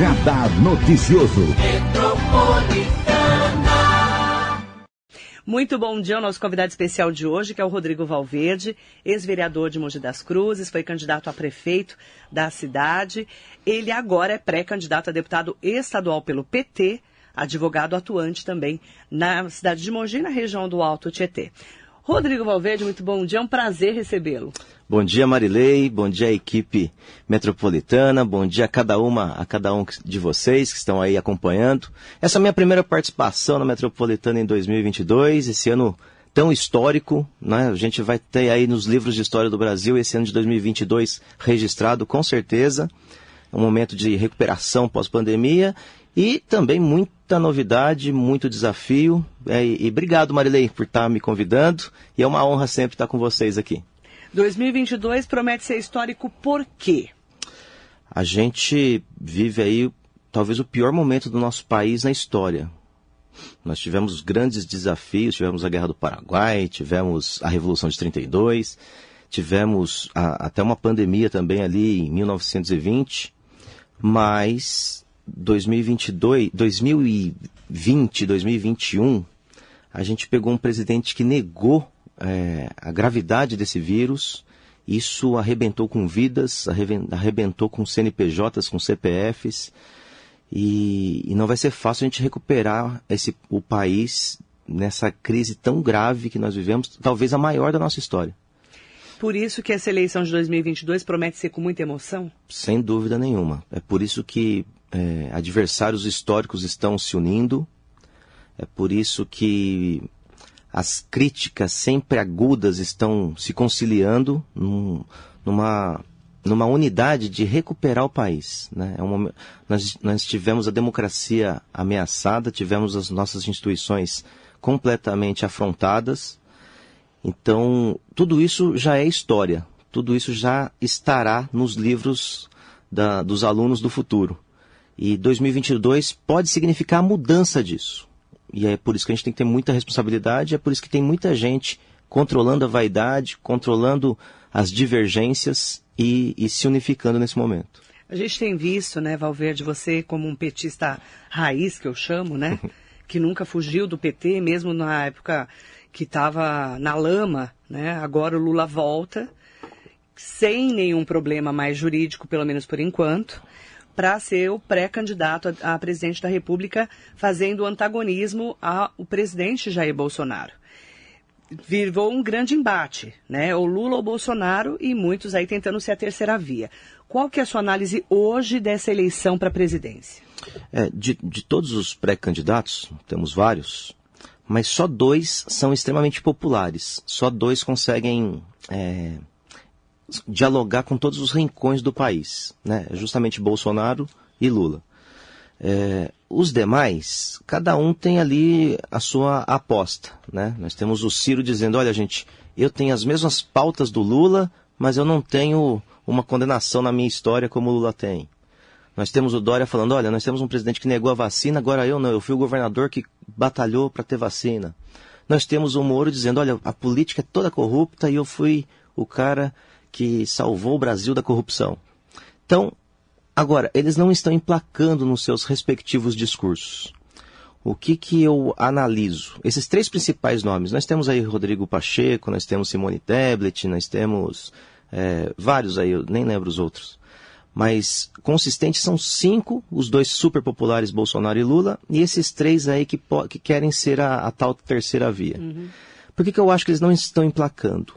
Radar Noticioso. Muito bom dia ao nosso convidado especial de hoje, que é o Rodrigo Valverde, ex-vereador de Mogi das Cruzes, foi candidato a prefeito da cidade. Ele agora é pré-candidato a deputado estadual pelo PT, advogado atuante também na cidade de Mogi, na região do Alto Tietê. Rodrigo Valverde, muito bom dia, é um prazer recebê-lo. Bom dia, Marilei, bom dia equipe metropolitana, bom dia a cada uma, a cada um de vocês que estão aí acompanhando. Essa é a minha primeira participação na Metropolitana em 2022, esse ano tão histórico, né? A gente vai ter aí nos livros de história do Brasil esse ano de 2022 registrado com certeza. Um momento de recuperação pós-pandemia e também muita novidade, muito desafio. É, e, e obrigado, Marilei, por estar me convidando. E é uma honra sempre estar com vocês aqui. 2022 promete ser histórico por quê? A gente vive aí talvez o pior momento do nosso país na história. Nós tivemos grandes desafios, tivemos a Guerra do Paraguai, tivemos a Revolução de 32, tivemos a, até uma pandemia também ali em 1920, mas 2022, 2020, 2021, a gente pegou um presidente que negou é, a gravidade desse vírus. Isso arrebentou com vidas, arrebentou com CNPJs, com CPFs. E, e, não vai ser fácil a gente recuperar esse, o país nessa crise tão grave que nós vivemos, talvez a maior da nossa história. Por isso que essa eleição de 2022 promete ser com muita emoção? Sem dúvida nenhuma. É por isso que é, adversários históricos estão se unindo. É por isso que as críticas sempre agudas estão se conciliando num, numa, numa unidade de recuperar o país. Né? É nós, nós tivemos a democracia ameaçada, tivemos as nossas instituições completamente afrontadas. Então, tudo isso já é história. Tudo isso já estará nos livros da, dos alunos do futuro. E 2022 pode significar a mudança disso. E é por isso que a gente tem que ter muita responsabilidade, é por isso que tem muita gente controlando a vaidade, controlando as divergências e, e se unificando nesse momento. A gente tem visto, né, Valverde, você como um petista raiz, que eu chamo, né, que nunca fugiu do PT, mesmo na época que estava na lama, né, agora o Lula volta, sem nenhum problema mais jurídico, pelo menos por enquanto para ser o pré-candidato a, a, presidente da República, fazendo antagonismo ao presidente Jair Bolsonaro. Virou um grande embate, né? O Lula ou Bolsonaro e muitos aí tentando ser a terceira via. Qual que é a sua análise hoje dessa eleição para a presidência? É, de, de todos os pré-candidatos, temos vários, mas só dois são extremamente populares. Só dois conseguem é, dialogar com todos os rincões do país, né? Justamente Bolsonaro e Lula. É, os demais, cada um tem ali a sua aposta, né? Nós temos o Ciro dizendo, olha gente, eu tenho as mesmas pautas do Lula, mas eu não tenho uma condenação na minha história como o Lula tem. Nós temos o Dória falando, olha, nós temos um presidente que negou a vacina, agora eu não, eu fui o governador que batalhou para ter vacina. Nós temos o Moro dizendo, olha, a política é toda corrupta e eu fui o cara que salvou o Brasil da corrupção. Então, agora, eles não estão emplacando nos seus respectivos discursos. O que, que eu analiso? Esses três principais nomes. Nós temos aí Rodrigo Pacheco, nós temos Simone Tebet, nós temos é, vários aí, eu nem lembro os outros. Mas consistentes são cinco, os dois super populares, Bolsonaro e Lula, e esses três aí que, que querem ser a, a tal terceira via. Uhum. Por que, que eu acho que eles não estão emplacando?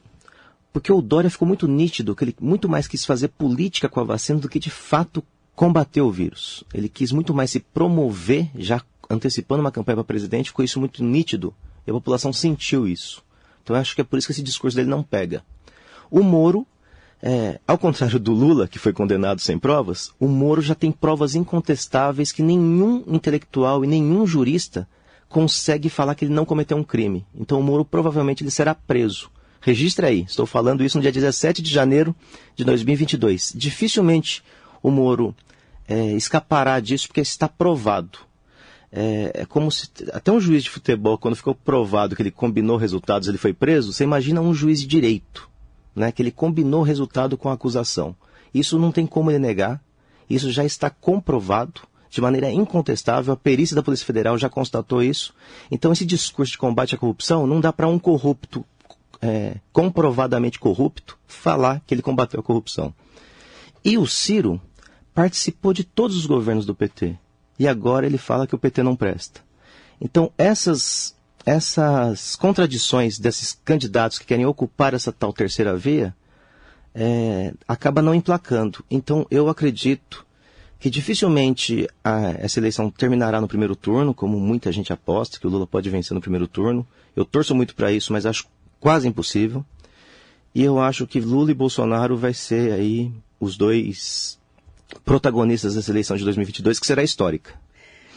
Porque o Dória ficou muito nítido que ele muito mais quis fazer política com a vacina do que de fato combater o vírus. Ele quis muito mais se promover, já antecipando uma campanha para presidente, ficou isso muito nítido e a população sentiu isso. Então eu acho que é por isso que esse discurso dele não pega. O Moro, é, ao contrário do Lula, que foi condenado sem provas, o Moro já tem provas incontestáveis que nenhum intelectual e nenhum jurista consegue falar que ele não cometeu um crime. Então o Moro provavelmente ele será preso. Registre aí, estou falando isso no dia 17 de janeiro de 2022. Dificilmente o Moro é, escapará disso porque está provado. É, é, como se até um juiz de futebol, quando ficou provado que ele combinou resultados, ele foi preso. Você imagina um juiz de direito, né, que ele combinou resultado com a acusação. Isso não tem como ele negar. Isso já está comprovado. de maneira incontestável, a perícia da Polícia Federal já constatou isso. Então, esse discurso de combate à corrupção não dá para um corrupto, é, comprovadamente corrupto, falar que ele combateu a corrupção. E o Ciro participou de todos os governos do PT. E agora ele fala que o PT não presta. Então, essas, essas contradições desses candidatos que querem ocupar essa tal terceira via é, acaba não emplacando. Então, eu acredito que dificilmente a, essa eleição terminará no primeiro turno, como muita gente aposta, que o Lula pode vencer no primeiro turno. Eu torço muito para isso, mas acho quase impossível. E eu acho que Lula e Bolsonaro vai ser aí os dois protagonistas dessa eleição de 2022, que será histórica.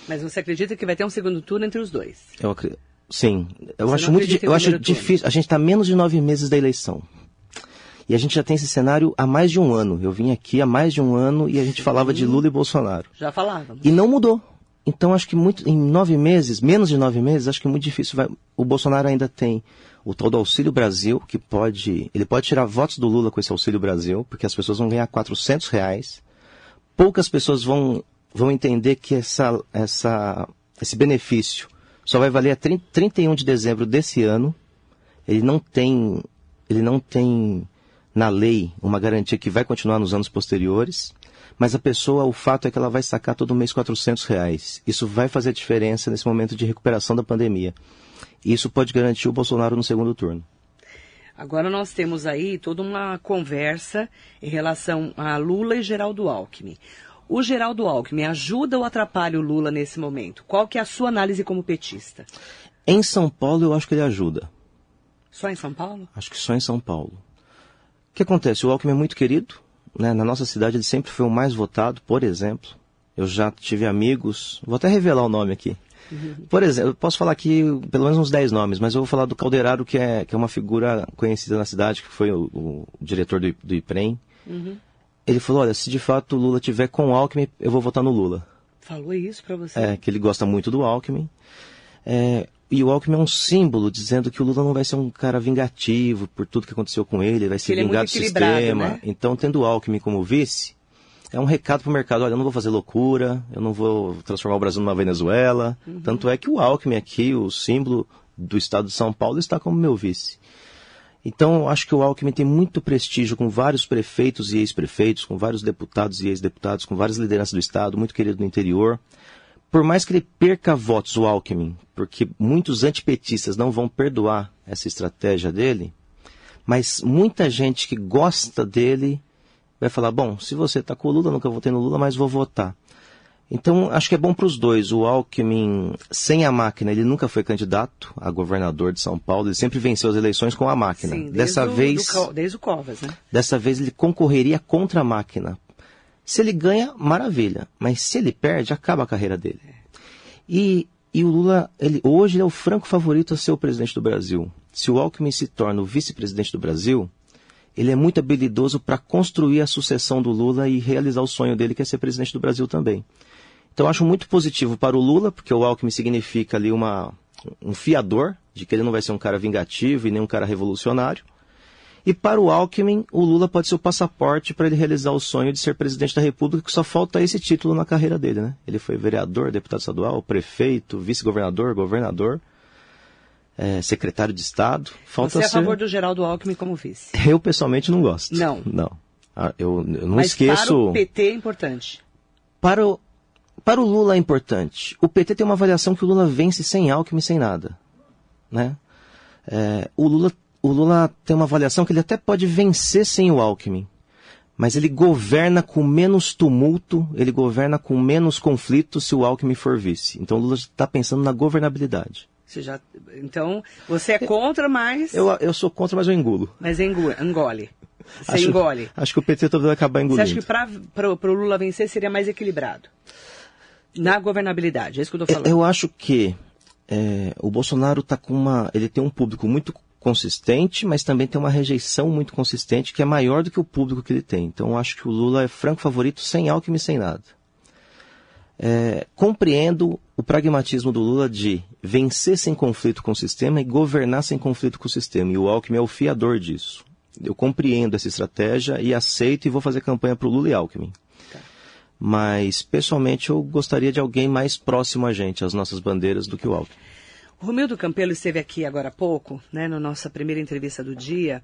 Mas você acredita que vai ter um segundo turno entre os dois? Eu acredito. Sim, eu você acho muito, eu acho difícil. A gente está menos de nove meses da eleição. E a gente já tem esse cenário há mais de um ano. Eu vim aqui há mais de um ano e a gente Sim. falava de Lula e Bolsonaro. Já falávamos. E não mudou. Então acho que muito, em nove meses, menos de nove meses, acho que é muito difícil. Vai, o Bolsonaro ainda tem o tal do Auxílio Brasil, que pode, ele pode tirar votos do Lula com esse Auxílio Brasil, porque as pessoas vão ganhar 400 reais. Poucas pessoas vão, vão entender que essa, essa, esse benefício só vai valer a 30, 31 de dezembro desse ano. Ele não tem, ele não tem na lei uma garantia que vai continuar nos anos posteriores, mas a pessoa, o fato é que ela vai sacar todo mês 400 reais. Isso vai fazer diferença nesse momento de recuperação da pandemia. E isso pode garantir o Bolsonaro no segundo turno. Agora nós temos aí toda uma conversa em relação a Lula e Geraldo Alckmin. O Geraldo Alckmin ajuda ou atrapalha o Lula nesse momento? Qual que é a sua análise como petista? Em São Paulo eu acho que ele ajuda. Só em São Paulo? Acho que só em São Paulo que acontece? O Alckmin é muito querido. Né? Na nossa cidade ele sempre foi o mais votado, por exemplo. Eu já tive amigos, vou até revelar o nome aqui. Por exemplo, eu posso falar aqui pelo menos uns 10 nomes, mas eu vou falar do Calderaro, que é, que é uma figura conhecida na cidade, que foi o, o diretor do, do IPREM. Uhum. Ele falou, olha, se de fato o Lula tiver com o Alckmin, eu vou votar no Lula. Falou isso para você? É, que ele gosta muito do Alckmin. É, e o Alckmin é um símbolo dizendo que o Lula não vai ser um cara vingativo por tudo que aconteceu com ele, vai se é vingar é do sistema. Né? Então, tendo o Alckmin como vice, é um recado para o mercado: olha, eu não vou fazer loucura, eu não vou transformar o Brasil numa Venezuela. Uhum. Tanto é que o Alckmin aqui, o símbolo do estado de São Paulo, está como meu vice. Então, acho que o Alckmin tem muito prestígio com vários prefeitos e ex-prefeitos, com vários deputados e ex-deputados, com várias lideranças do Estado, muito querido no interior por mais que ele perca votos, o Alckmin, porque muitos antipetistas não vão perdoar essa estratégia dele, mas muita gente que gosta dele vai falar: bom, se você está com o Lula, nunca votei no Lula, mas vou votar. Então, acho que é bom para os dois. O Alckmin, sem a máquina, ele nunca foi candidato a governador de São Paulo. Ele sempre venceu as eleições com a máquina. Sim, dessa o, vez, do, desde o Covas, né? Dessa vez ele concorreria contra a máquina, se ele ganha, maravilha. Mas se ele perde, acaba a carreira dele. E, e o Lula, ele, hoje, ele é o franco favorito a ser o presidente do Brasil. Se o Alckmin se torna o vice-presidente do Brasil, ele é muito habilidoso para construir a sucessão do Lula e realizar o sonho dele, que é ser presidente do Brasil também. Então, acho muito positivo para o Lula, porque o Alckmin significa ali uma, um fiador de que ele não vai ser um cara vingativo e nem um cara revolucionário. E para o Alckmin, o Lula pode ser o passaporte para ele realizar o sonho de ser presidente da República, que só falta esse título na carreira dele, né? Ele foi vereador, deputado estadual, prefeito, vice-governador, governador, é, secretário de Estado. Falta Você é a ser... favor do Geraldo Alckmin como vice? Eu, pessoalmente, não gosto. Não? Não. Ah, eu, eu, não Mas esqueço... para o PT é importante? Para o, para o Lula é importante. O PT tem uma avaliação que o Lula vence sem Alckmin, sem nada. Né? É, o Lula o Lula tem uma avaliação que ele até pode vencer sem o Alckmin. Mas ele governa com menos tumulto, ele governa com menos conflito se o Alckmin for vice. Então o Lula está pensando na governabilidade. Você já, então, você é contra, mas... Eu, eu sou contra, mas eu engulo. Mas engole. Você acho, engole. Acho que o PT talvez acabar engolindo. Você acha que para o Lula vencer seria mais equilibrado? Na governabilidade, é isso que eu estou falando. Eu acho que é, o Bolsonaro tá com uma... Ele tem um público muito consistente, mas também tem uma rejeição muito consistente que é maior do que o público que ele tem. Então eu acho que o Lula é franco favorito sem Alckmin sem nada. É, compreendo o pragmatismo do Lula de vencer sem conflito com o sistema e governar sem conflito com o sistema. E o Alckmin é o fiador disso. Eu compreendo essa estratégia e aceito e vou fazer campanha para o Lula e Alckmin. Tá. Mas, pessoalmente, eu gostaria de alguém mais próximo a gente, às nossas bandeiras, do que o Alckmin. O Romildo Campelo esteve aqui agora há pouco, né, na nossa primeira entrevista do dia,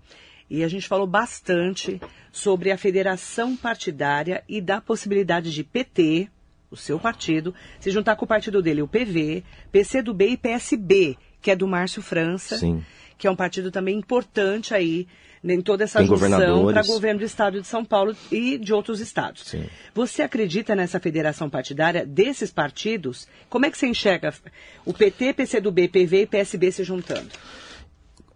e a gente falou bastante sobre a federação partidária e da possibilidade de PT, o seu partido, se juntar com o partido dele, o PV, PCdoB e PSB, que é do Márcio França, Sim. que é um partido também importante aí em toda essa Tem junção para governo do estado de São Paulo e de outros estados. Sim. Você acredita nessa federação partidária desses partidos? Como é que você enxerga o PT, PCdoB, PV e PSB se juntando?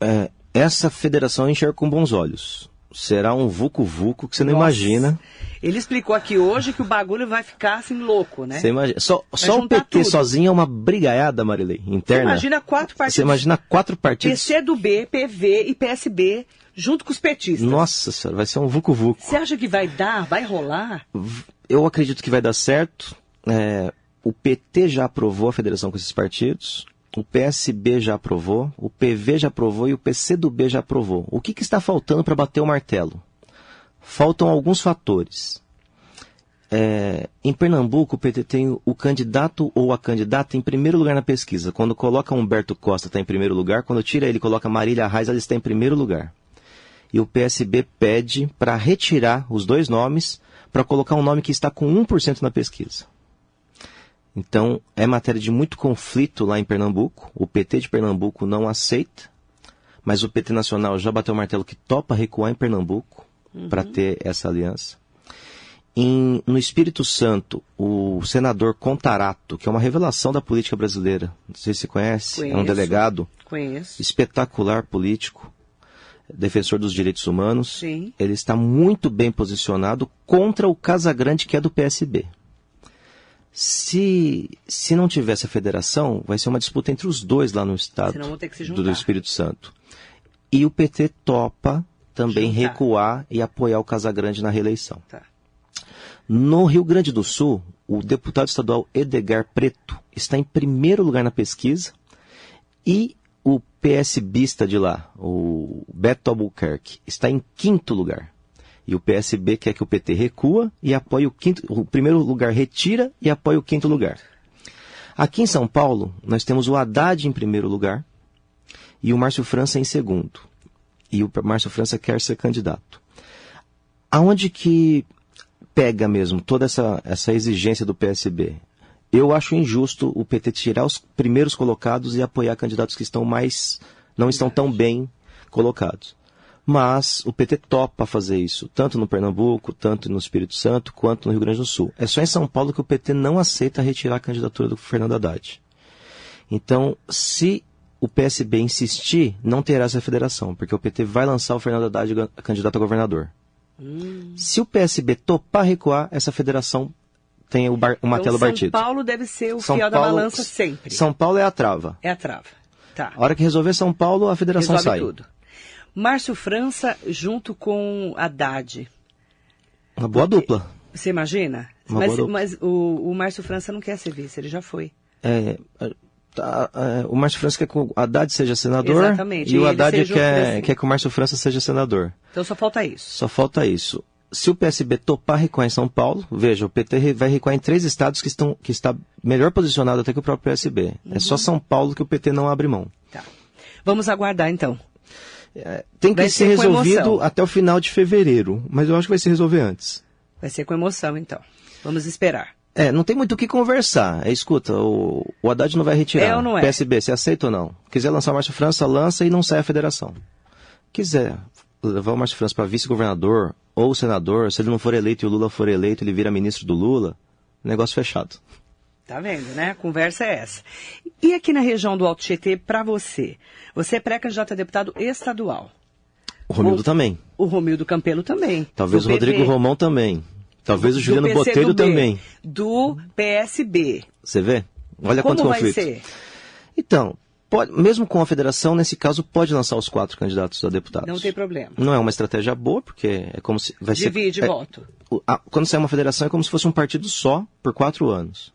É, essa federação eu enxergo com bons olhos. Será um vucu-vucu que você não Nossa. imagina. Ele explicou aqui hoje que o bagulho vai ficar assim louco, né? Você imagina. Só, só o PT tudo. sozinho é uma brigaiada, Marilei, Você interna. imagina quatro partidos. Você imagina quatro partidos. PCdoB, PV e PSB junto com os petistas. Nossa senhora, vai ser um vucu-vucu. Você acha que vai dar, vai rolar? Eu acredito que vai dar certo. É, o PT já aprovou a federação com esses partidos. O PSB já aprovou, o PV já aprovou e o PCdoB já aprovou. O que, que está faltando para bater o martelo? Faltam alguns fatores. É, em Pernambuco, o PT tem o candidato ou a candidata em primeiro lugar na pesquisa. Quando coloca Humberto Costa, está em primeiro lugar. Quando tira ele coloca Marília Reis, ela está em primeiro lugar. E o PSB pede para retirar os dois nomes para colocar um nome que está com 1% na pesquisa. Então, é matéria de muito conflito lá em Pernambuco. O PT de Pernambuco não aceita, mas o PT nacional já bateu o martelo que topa recuar em Pernambuco para ter essa aliança. Em- no Espírito Santo, o senador Contarato, que é uma revelação da política brasileira, não sei se você conhece, é um Conheço. delegado Conheço. espetacular político, defensor dos direitos humanos. Sim. Ele está muito bem posicionado contra o Casagrande, que é do PSB. Se, se não tivesse a federação, vai ser uma disputa entre os dois lá no estado do, do Espírito Santo. E o PT topa também Juntar. recuar e apoiar o Casagrande na reeleição. Tá. No Rio Grande do Sul, o deputado estadual Edgar Preto está em primeiro lugar na pesquisa e o PSBista de lá, o Beto Albuquerque, está em quinto lugar. E o PSB quer que o PT recua e apoie o quinto, o primeiro lugar retira e apoia o quinto lugar. Aqui em São Paulo, nós temos o Haddad em primeiro lugar e o Márcio França em segundo. E o Márcio França quer ser candidato. Aonde que pega mesmo toda essa, essa exigência do PSB? Eu acho injusto o PT tirar os primeiros colocados e apoiar candidatos que estão mais não estão tão bem colocados. Mas o PT topa fazer isso, tanto no Pernambuco, tanto no Espírito Santo, quanto no Rio Grande do Sul. É só em São Paulo que o PT não aceita retirar a candidatura do Fernando Haddad. Então, se o PSB insistir, não terá essa federação, porque o PT vai lançar o Fernando Haddad candidato a governador. Se o PSB topar recuar, essa federação tem o, bar, o martelo então, São. Paulo deve ser o São fiel da Paulo- balança sempre. São Paulo é a trava. É a trava. Tá. A hora que resolver São Paulo, a federação Resolve sai. tudo. Márcio França junto com Haddad. Uma boa dupla. Você imagina? Uma mas mas o, o Márcio França não quer ser vice, ele já foi. É, tá, é, o Márcio França quer que o Haddad seja senador Exatamente, e o e ele Haddad o quer, quer que o Márcio França seja senador. Então só falta isso. Só falta isso. Se o PSB topar recuar em São Paulo, veja, o PT vai recuar em três estados que, estão, que está melhor posicionado até que o próprio PSB. É Uhum. só São Paulo que o PT não abre mão. Tá. Vamos aguardar então. Tem que Vai ser, ser resolvido até o final de fevereiro, mas eu acho que vai se resolver antes. Vai ser com emoção então. Vamos esperar. É, não tem muito o que conversar. É, escuta, o, o Haddad não vai retirar. É ou não é? PSB, você aceita ou não? Quiser lançar o Márcio França, lança e não sai a federação. Quiser levar o Márcio França para vice-governador ou senador, se ele não for eleito e o Lula for eleito, ele vira ministro do Lula, negócio fechado. Tá vendo, né? A conversa é essa. E aqui na região do Alto Tietê, para você? Você é pré-candidato a deputado estadual. O Romildo O- também. O Romildo Campelo também. Talvez o Rodrigo Romão também. Talvez o Juliano Botelho também. Do PSB. Você vê? Olha Como quanto vai conflito. ser? Então, pode- mesmo com a federação, nesse caso, pode lançar os quatro candidatos a deputados. Não tem problema. Não é uma estratégia boa, porque é como se. Vai Divide ser, é- voto. a- quando sai uma federação, é como se fosse um partido só por quatro anos.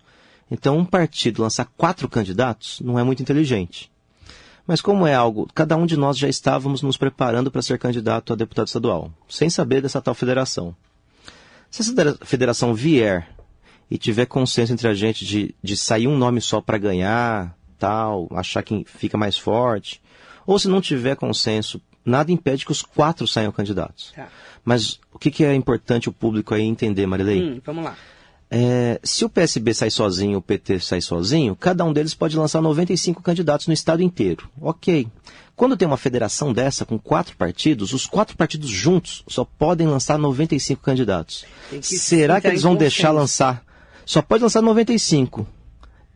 Então, um partido lançar quatro candidatos não é muito inteligente. Mas como é algo, cada um de nós já estávamos nos preparando para ser candidato a deputado estadual, sem saber dessa tal federação. Se essa federa- federação vier e tiver consenso entre a gente de, de sair um nome só para ganhar, tal, achar que fica mais forte, ou se não tiver consenso, nada impede que os quatro saiam candidatos. Tá. Mas o que, que é importante o público aí entender, Marilei? Hum, vamos lá. É, se o PSB sai sozinho, o PT sai sozinho, cada um deles pode lançar 95 candidatos no estado inteiro. Ok. Quando tem uma federação dessa, com quatro partidos, os quatro partidos juntos só podem lançar 95 candidatos. Que Será que eles vão consenso. deixar lançar? Só pode lançar 95.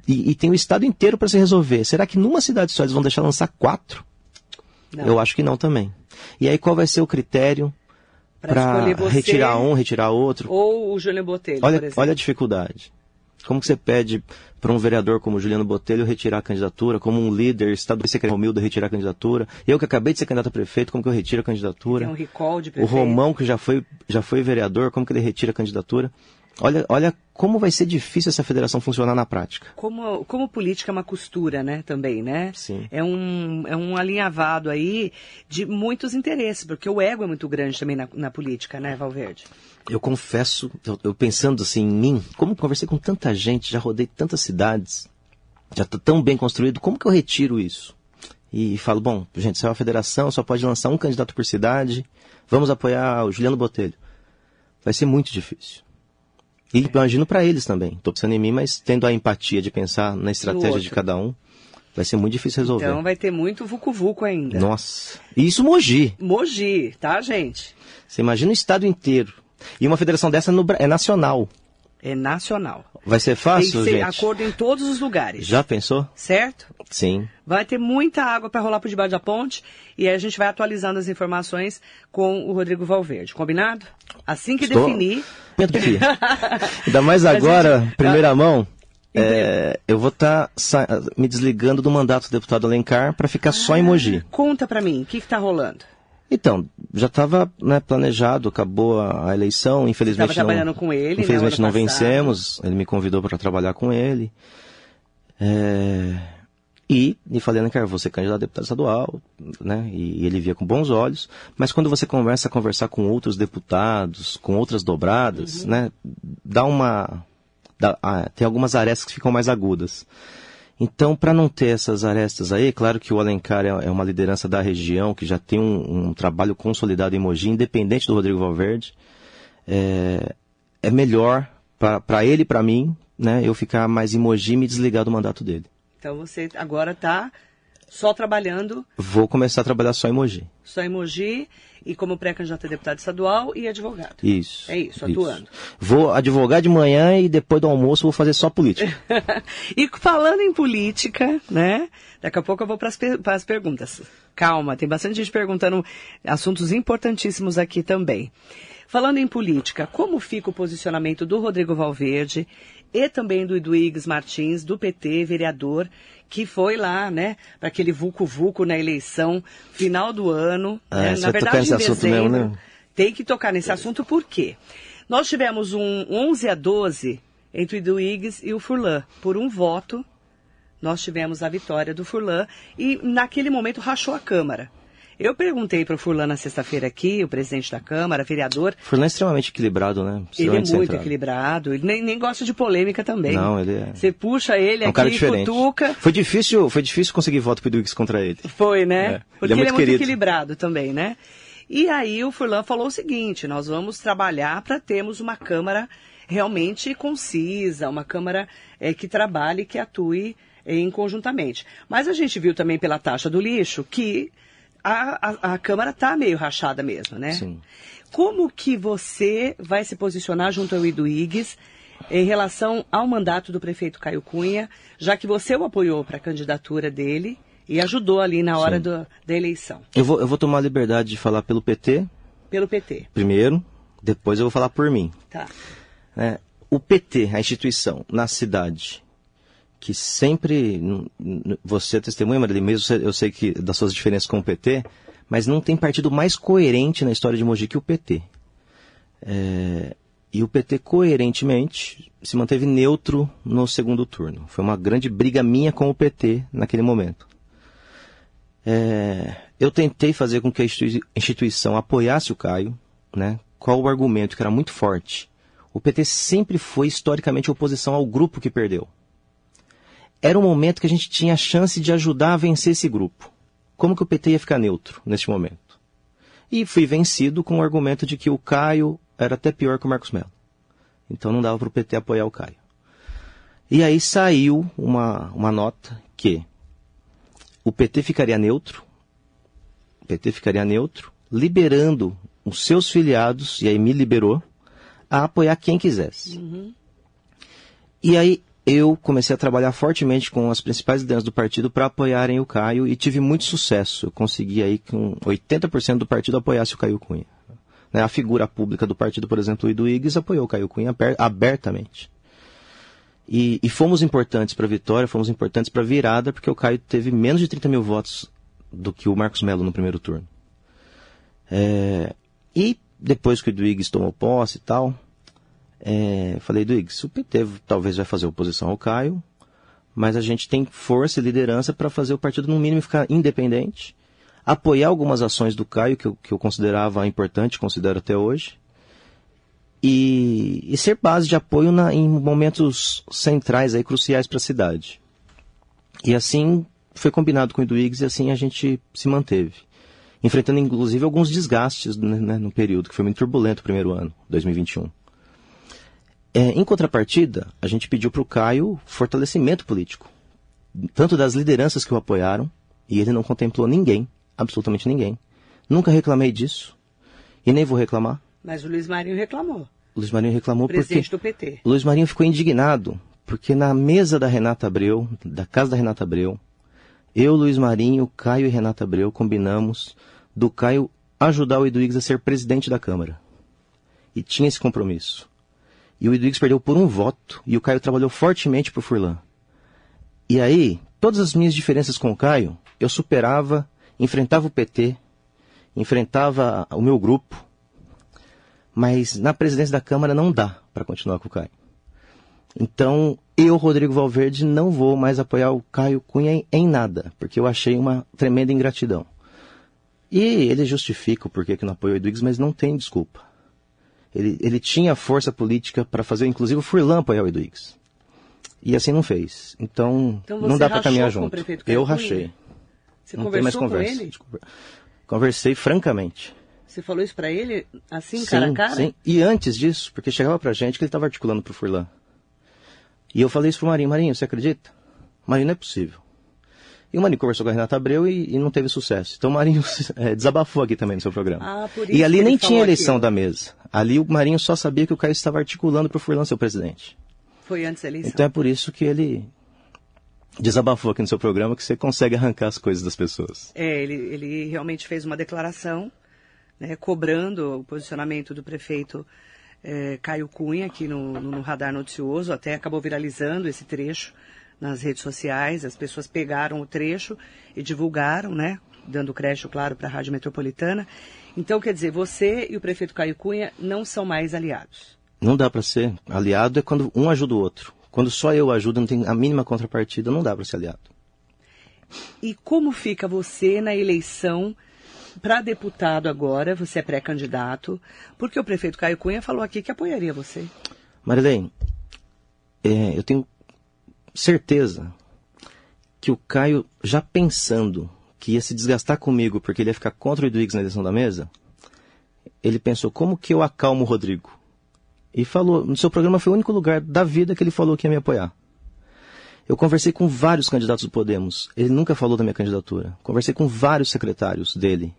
E, e tem o estado inteiro para se resolver. Será que numa cidade só eles vão deixar lançar quatro? Não. Eu acho que não também. E aí qual vai ser o critério para retirar um, retirar outro? Ou o Júlio Botelho, Olha, olha a dificuldade. Como que você pede para um vereador como Juliano Botelho retirar a candidatura, como um líder estadual secretário Romildo retirar a candidatura? Eu que acabei de ser candidato a prefeito, como que eu retiro a candidatura? Tem um recall de o prefeito. Romão que já foi, já foi vereador, como que ele retira a candidatura? Olha, olha como vai ser difícil essa federação funcionar na prática. Como, como política é uma costura, né, também, né? Sim. É um, é um alinhavado aí de muitos interesses, porque o ego é muito grande também na, na política, né, Valverde? Eu confesso, eu, eu pensando assim em mim, como conversei com tanta gente, já rodei tantas cidades, já está tão bem construído, como que eu retiro isso? E falo, bom, gente, se é uma federação, só pode lançar um candidato por cidade, vamos apoiar o Juliano Botelho. Vai ser muito difícil. E imagino para eles também. Estou pensando em mim, mas tendo a empatia de pensar na estratégia de cada um, vai ser muito difícil resolver. Então vai ter muito vucu-vucu ainda. Nossa. E isso Mogi. Mogi, tá, gente? Você imagina o estado inteiro. E uma federação dessa no é nacional. É nacional. Vai ser Tem fácil, que ser gente? acordo em todos os lugares. Já pensou? Certo? Sim. Vai ter muita água para rolar por debaixo da ponte e aí a gente vai atualizando as informações com o Rodrigo Valverde. Combinado? Assim que Estou- definir. Aqui. Ainda mais agora, gente- primeira mão, é, eu vou estar me desligando do mandato do deputado Alencar para ficar só em Mogi. Conta pra mim, o que, que tá rolando? Então, já estava planejado, acabou a, a eleição, infelizmente Estava trabalhando não, com ele, né, infelizmente ano não passado. vencemos. Ele me convidou para trabalhar com ele. É, e me falei, Alencar, você candidato a deputado estadual, né? E ele via com bons olhos. Mas quando você começa a conversar com outros deputados, com outras dobradas, Uhum. né? Dá uma, dá- ah, tem algumas arestas que ficam mais agudas. Então, para não ter essas arestas aí, claro que o Alencar é, é uma liderança da região, que já tem um, um trabalho consolidado em Mogi, independente do Rodrigo Valverde. É, é melhor para ele e para mim, né, eu ficar mais em Mogi e me desligar do mandato dele. Então você agora tá só trabalhando, Vou começar a trabalhar só em Mogi. só em Mogi e como pré-candidato a deputado estadual e advogado. Isso. É isso, atuando. Vou advogar de manhã e depois do almoço vou fazer só política. e falando em política, né? Daqui a pouco eu vou para as perguntas. Calma, tem bastante gente perguntando assuntos importantíssimos aqui também. Falando em política, como fica o posicionamento do Rodrigo Valverde e também do Eduígues Martins, do PT, vereador, que foi lá, né, para aquele vulco-vulco na eleição final do ano. Ah, né? Na verdade, em dezembro. mesmo, né? Tem que tocar nesse assunto por quê? Nós tivemos um 11 a 12 entre o Eduígues e o Furlan, por um voto nós tivemos a vitória do Furlan e naquele momento rachou a Câmara. Eu perguntei para o Furlan na sexta-feira aqui, o presidente da Câmara, vereador, Furlan é extremamente equilibrado, né? ele é muito centrado. equilibrado, ele nem, nem gosta de polêmica também. Não, ele é- Você puxa ele É um aqui, cara diferente. cutuca. Foi difícil, foi difícil conseguir voto pro Eduígues contra ele. Foi, né? É, ele é Porque ele é muito muito equilibrado também, né? E aí o Furlan falou o seguinte: nós vamos trabalhar para termos uma Câmara realmente concisa, uma Câmara eh, que trabalhe, que atue em conjuntamente. Mas a gente viu também pela taxa do lixo que a, a, a Câmara está meio rachada mesmo, né? Sim. Como que você vai se posicionar junto ao Iduígues em relação ao mandato do prefeito Caio Cunha, já que você o apoiou para a candidatura dele e ajudou ali na hora do- da eleição, Eu vou, eu vou tomar a liberdade de falar pelo PT pelo PT, primeiro, depois eu vou falar por mim. tá? né? O PT, a instituição na cidade, que sempre você é testemunha, Marília, mesmo eu sei que das suas diferenças com o PT, mas não tem partido mais coerente na história de Mogi que o PT. É, e o PT coerentemente se manteve neutro no segundo turno. Foi uma grande briga minha com o PT naquele momento. É, eu tentei fazer com que a institui- instituição apoiasse o Caio, né? Qual o argumento que era muito forte? O PT sempre foi historicamente oposição ao grupo que perdeu. Era um momento que a gente tinha a chance de ajudar a vencer esse grupo. Como que o PT ia ficar neutro neste momento? E fui vencido com o argumento de que o Caio era até pior que o Marcos Melo. Então não dava para o PT apoiar o Caio. E aí saiu uma, uma nota que o PT ficaria neutro, o PT ficaria neutro, liberando os seus filiados, e aí me liberou, a apoiar quem quisesse. Uhum. E aí eu comecei a trabalhar fortemente com as principais lideranças do partido para apoiarem o Caio e tive muito sucesso. Eu consegui aí que 80% do partido apoiasse o Caio Cunha. Né, a figura pública do partido, por exemplo, o Ido Igues, apoiou o Caio Cunha abertamente. E, e fomos importantes para a vitória, fomos importantes para a virada, porque o Caio teve menos de 30 mil votos do que o Marcos Melo no primeiro turno. É, e depois que o Duígues tomou posse e tal, é, falei, Duígues, o PT talvez vai fazer oposição ao Caio, mas a gente tem força e liderança para fazer o partido, no mínimo, ficar independente, apoiar algumas ações do Caio, que eu, que eu considerava importante, considero até hoje, e, e ser base de apoio na, em momentos centrais, aí, cruciais para a cidade. E assim foi combinado com o Duígues e assim a gente se manteve enfrentando inclusive alguns desgastes né, né, no período, que foi muito turbulento o primeiro ano, 2021. É, em contrapartida, a gente pediu para o Caio fortalecimento político, tanto das lideranças que o apoiaram, e ele não contemplou ninguém, absolutamente ninguém. Nunca reclamei disso, e nem vou reclamar. Mas o Luiz Marinho reclamou. O Luiz Marinho reclamou Presidente porque... do PT. O Luiz Marinho ficou indignado, porque na mesa da Renata Abreu, da casa da Renata Abreu, eu, Luiz Marinho, Caio e Renata Abreu combinamos do Caio ajudar o Eduígues a ser presidente da Câmara. E tinha esse compromisso. E o Eduígues perdeu por um voto e o Caio trabalhou fortemente por Furlan. E aí, todas as minhas diferenças com o Caio, eu superava, enfrentava o PT, enfrentava o meu grupo, mas na presidência da Câmara não dá para continuar com o Caio. Então, eu, Rodrigo Valverde, não vou mais apoiar o Caio Cunha em, em nada, porque eu achei uma tremenda ingratidão. E ele justifica o porquê que não apoiou o Edwigs, mas não tem desculpa. Ele, ele tinha força política para fazer, inclusive, o Furlan apoiar o Edwigs. E assim não fez. Então, então não dá para caminhar junto. Eu rachei. Você não tem mais conversa. Com ele? Conversei francamente. Você falou isso para ele, assim, sim, cara a cara? Sim, e antes disso, porque chegava pra gente que ele estava articulando pro Furlan. E eu falei isso pro Marinho. Marinho, você acredita? Marinho, não é possível. E o Marinho conversou com a Renata Abreu e, e não teve sucesso. Então o Marinho é, desabafou aqui também no seu programa. Ah, por isso e ali nem tinha eleição aqui. da mesa. Ali o Marinho só sabia que o Caio estava articulando para o Furlan ser o presidente. Foi antes da eleição. Então é por isso que ele desabafou aqui no seu programa que você consegue arrancar as coisas das pessoas. É, ele, ele realmente fez uma declaração, né, cobrando o posicionamento do prefeito é, Caio Cunha aqui no, no, no radar noticioso, até acabou viralizando esse trecho nas redes sociais, as pessoas pegaram o trecho e divulgaram, né? Dando crédito, claro, para a Rádio Metropolitana. Então, quer dizer, você e o prefeito Caio Cunha não são mais aliados. Não dá para ser. Aliado é quando um ajuda o outro. Quando só eu ajudo, não tem a mínima contrapartida, não dá para ser aliado. E como fica você na eleição para deputado agora? Você é pré-candidato, porque o prefeito Caio Cunha falou aqui que apoiaria você. Marilene, é, eu tenho certeza que o Caio, já pensando que ia se desgastar comigo porque ele ia ficar contra o Edwigs na eleição da mesa, ele pensou, como que eu acalmo o Rodrigo? E falou, no seu programa foi o único lugar da vida que ele falou que ia me apoiar. Eu conversei com vários candidatos do Podemos. Ele nunca falou da minha candidatura. Conversei com vários secretários dele.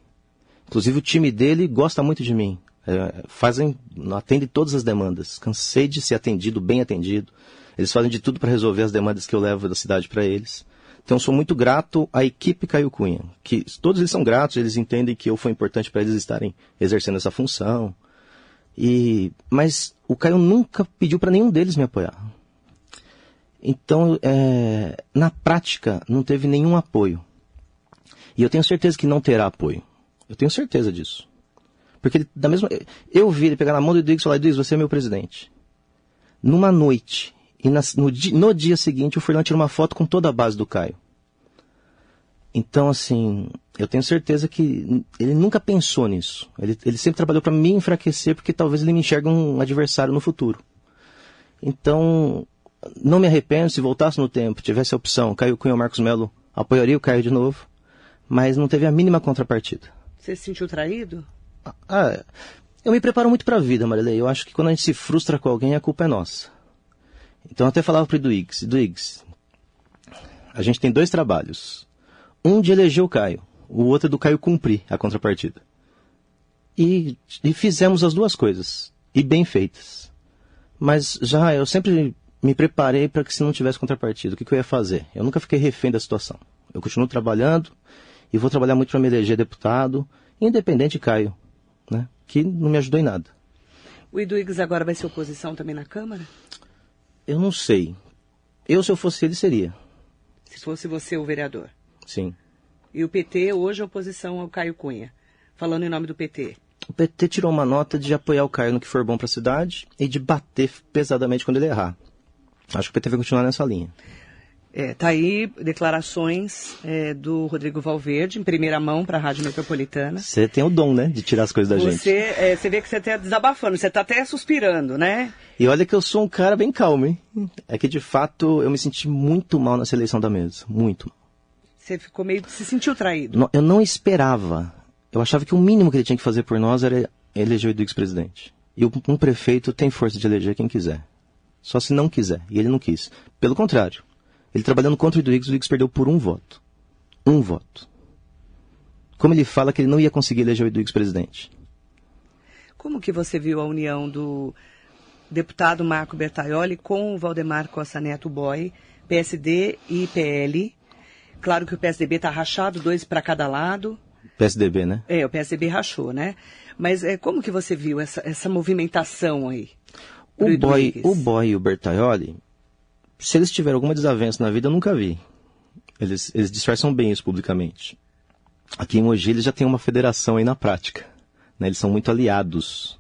Inclusive o time dele gosta muito de mim. É, fazem, atende todas as demandas. Cansei de ser atendido, bem atendido. Eles fazem de tudo para resolver as demandas que eu levo da cidade para eles. Então, sou muito grato à equipe Caio Cunha, que todos eles são gratos, eles entendem que eu fui importante para eles estarem exercendo essa função. E, mas o Caio nunca pediu para nenhum deles me apoiar. Então, é, na prática, não teve nenhum apoio. E eu tenho certeza que não terá apoio. Eu tenho certeza disso. Porque ele, da mesma, eu vi ele pegar na mão do Edwigs e falar, Edwigs, você é meu presidente. Numa noite, e no, no, dia seguinte, o Furlan tira uma foto com toda a base do Caio. Então, assim, eu tenho certeza que ele nunca pensou nisso. Ele, ele sempre trabalhou para me enfraquecer, porque talvez ele me enxergue um adversário no futuro. Então, não me arrependo se voltasse no tempo, tivesse a opção, Caio Cunha ou Marcos Melo, apoiaria o Caio de novo, mas não teve a mínima contrapartida. Você se sentiu traído? Ah, eu me preparo muito para a vida, Marilei. Eu acho que quando a gente se frustra com alguém, a culpa é nossa. Então eu até falava para o Duígues, Duígues, a gente tem dois trabalhos. Um de eleger o Caio, o outro é do Caio cumprir a contrapartida. E, e fizemos as duas coisas, e bem feitas. Mas já eu sempre me preparei para que se não tivesse contrapartida, o que, que, eu ia fazer? Eu nunca fiquei refém da situação. Eu continuo trabalhando e vou trabalhar muito para me eleger deputado, independente Caio, né? que não me ajudou em nada. O Iduígues agora vai ser oposição também na Câmara? Eu não sei. Eu, se eu fosse ele, seria. Se fosse você o vereador? Sim. E o PT hoje é oposição ao Caio Cunha, falando em nome do PT. O PT tirou uma nota de apoiar o Caio no que for bom para a cidade e de bater pesadamente quando ele errar. Acho que o PT vai continuar nessa linha. É, tá aí declarações é, do Rodrigo Valverde, em primeira mão para a Rádio Metropolitana. Você tem o dom, né, de tirar as coisas da você, gente. É, você vê que você está desabafando, você está até suspirando, né? E olha que eu sou um cara bem calmo, hein? É que, de fato, eu me senti muito mal na seleção da mesa. Muito. Você ficou meio... se sentiu traído? eu não esperava. Eu achava que o mínimo que ele tinha que fazer por nós era eleger o Edux presidente. E um prefeito tem força de eleger quem quiser. Só se não quiser. E ele não quis. Pelo contrário. Ele trabalhando contra o Eduígues, o Eduígues perdeu por um voto. Um voto. Como ele fala que ele não ia conseguir eleger o Eduígues presidente. Como que você viu a união do deputado Marco Bertaioli com o Valdemar Costa Neto Boy, PSD e PL? Claro que o PSDB está rachado, dois para cada lado. PSDB, né? É, o PSDB rachou, né? Mas é, como que você viu essa, essa movimentação aí? O boy, o boy e o Bertaioli, se eles tiveram alguma desavença na vida, eu nunca vi. Eles, eles disfarçam bem isso publicamente. Aqui em Mogi eles já têm uma federação aí na prática. Né? Eles são muito aliados.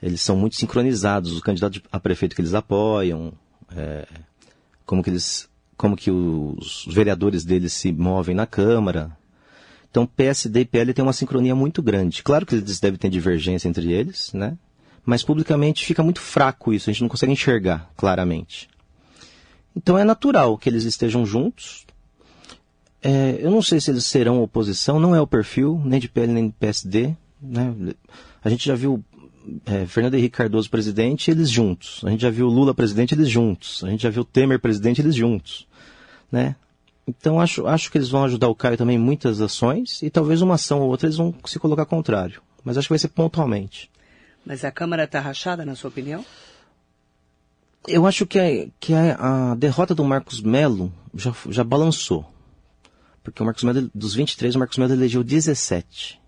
Eles são muito sincronizados. O candidato a prefeito que eles apoiam, é, como que eles, como que os vereadores deles se movem na Câmara. Então PSD e PL têm uma sincronia muito grande. Claro que eles devem ter divergência entre eles, né? Mas publicamente fica muito fraco isso, a gente não consegue enxergar claramente. Então é natural que eles estejam juntos. É, eu não sei se eles serão oposição, não é o perfil, nem de PL nem de PSD. Né? A gente já viu é, Fernando Henrique Cardoso presidente, eles juntos. A gente já viu Lula presidente, eles juntos. A gente já viu Temer presidente, eles juntos. Né? Então acho, acho que eles vão ajudar o Caio também em muitas ações e talvez uma ação ou outra eles vão se colocar contrário. Mas acho que vai ser pontualmente. Mas a Câmara está rachada, na sua opinião? Eu acho que, a, que a, a derrota do Marcos Melo já, já balançou. Porque o Marcos Melo, dos 23, o Marcos Melo elegeu 17.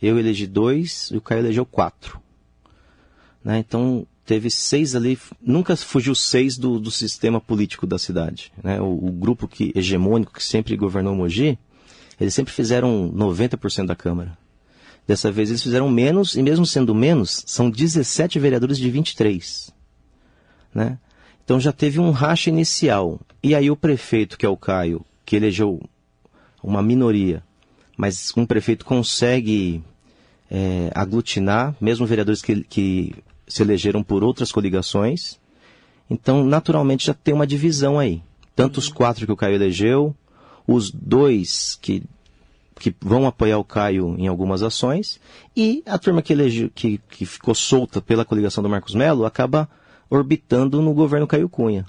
Eu elegi dois e o Caio elegeu quatro. Né? Então, teve seis ali, nunca fugiu seis do, do sistema político da cidade. Né? O, o, grupo que, hegemônico que sempre governou Mogi, eles sempre fizeram 90% da Câmara. Dessa vez eles fizeram menos, e mesmo sendo menos, são 17 vereadores de 23 né? Então já teve um racha inicial. E aí o prefeito, que é o Caio, que elegeu uma minoria, mas um prefeito consegue é, aglutinar, mesmo vereadores que, que se elegeram por outras coligações. Então, naturalmente, já tem uma divisão aí. Tanto os quatro que o Caio elegeu, os dois que, que vão apoiar o Caio em algumas ações, e a turma que, elegeu, que, que ficou solta pela coligação do Marcos Melo acaba orbitando no governo Caio Cunha.